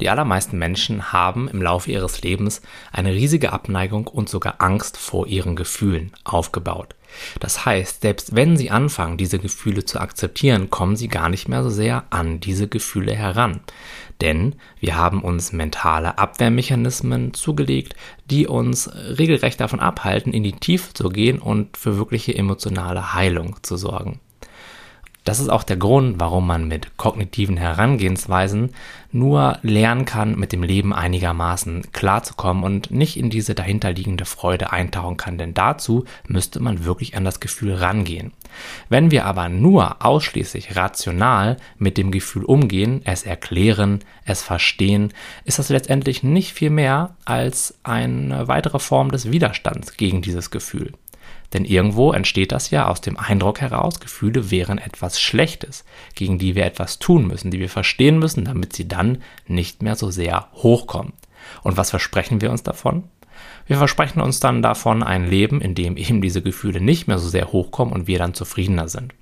Die allermeisten Menschen haben im Laufe ihres Lebens eine riesige Abneigung und sogar Angst vor ihren Gefühlen aufgebaut. Das heißt, selbst wenn sie anfangen, diese Gefühle zu akzeptieren, kommen sie gar nicht mehr so sehr an diese Gefühle heran. Denn wir haben uns mentale Abwehrmechanismen zugelegt, die uns regelrecht davon abhalten, in die Tiefe zu gehen und für wirkliche emotionale Heilung zu sorgen. Das ist auch der Grund, warum man mit kognitiven Herangehensweisen nur lernen kann, mit dem Leben einigermaßen klarzukommen und nicht in diese dahinterliegende Freude eintauchen kann, denn dazu müsste man wirklich an das Gefühl rangehen. Wenn wir aber nur ausschließlich rational mit dem Gefühl umgehen, es erklären, es verstehen, ist das letztendlich nicht viel mehr als eine weitere Form des Widerstands gegen dieses Gefühl. Denn irgendwo entsteht das ja aus dem Eindruck heraus, Gefühle wären etwas Schlechtes, gegen die wir etwas tun müssen, die wir verstehen müssen, damit sie dann nicht mehr so sehr hochkommen. Und was versprechen wir uns davon? Wir versprechen uns dann davon ein Leben, in dem eben diese Gefühle nicht mehr so sehr hochkommen und wir dann zufriedener sind.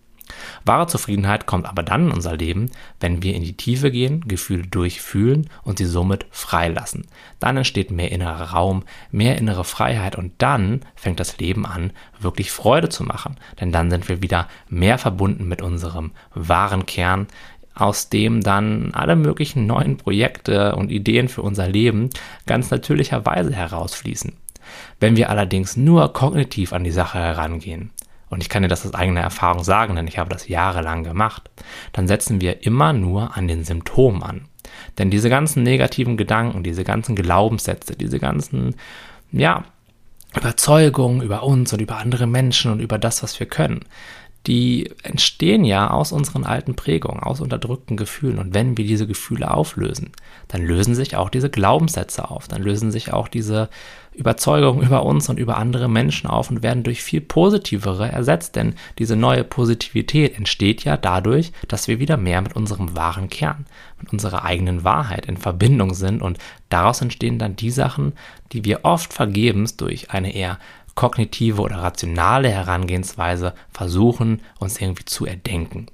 Wahre Zufriedenheit kommt aber dann in unser Leben, wenn wir in die Tiefe gehen, Gefühle durchfühlen und sie somit freilassen. Dann entsteht mehr innerer Raum, mehr innere Freiheit und dann fängt das Leben an, wirklich Freude zu machen. Denn dann sind wir wieder mehr verbunden mit unserem wahren Kern, aus dem dann alle möglichen neuen Projekte und Ideen für unser Leben ganz natürlicherweise herausfließen. Wenn wir allerdings nur kognitiv an die Sache herangehen, und ich kann dir das aus eigener Erfahrung sagen, denn ich habe das jahrelang gemacht, dann setzen wir immer nur an den Symptomen an. Denn diese ganzen negativen Gedanken, diese ganzen Glaubenssätze, diese ganzen, ja, Überzeugungen über uns und über andere Menschen und über das, was wir können, die entstehen ja aus unseren alten Prägungen, aus unterdrückten Gefühlen. Und wenn wir diese Gefühle auflösen, dann lösen sich auch diese Glaubenssätze auf, dann lösen sich auch diese Überzeugungen über uns und über andere Menschen auf und werden durch viel positivere ersetzt. Denn diese neue Positivität entsteht ja dadurch, dass wir wieder mehr mit unserem wahren Kern, mit unserer eigenen Wahrheit in Verbindung sind. Und daraus entstehen dann die Sachen, die wir oft vergebens durch eine eher kognitive oder rationale Herangehensweise versuchen, uns irgendwie zu erdenken.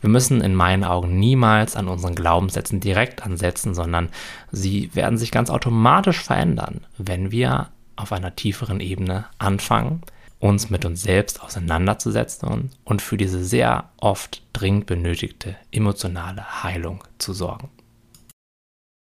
Wir müssen in meinen Augen niemals an unseren Glaubenssätzen direkt ansetzen, sondern sie werden sich ganz automatisch verändern, wenn wir auf einer tieferen Ebene anfangen, uns mit uns selbst auseinanderzusetzen und für diese sehr oft dringend benötigte emotionale Heilung zu sorgen.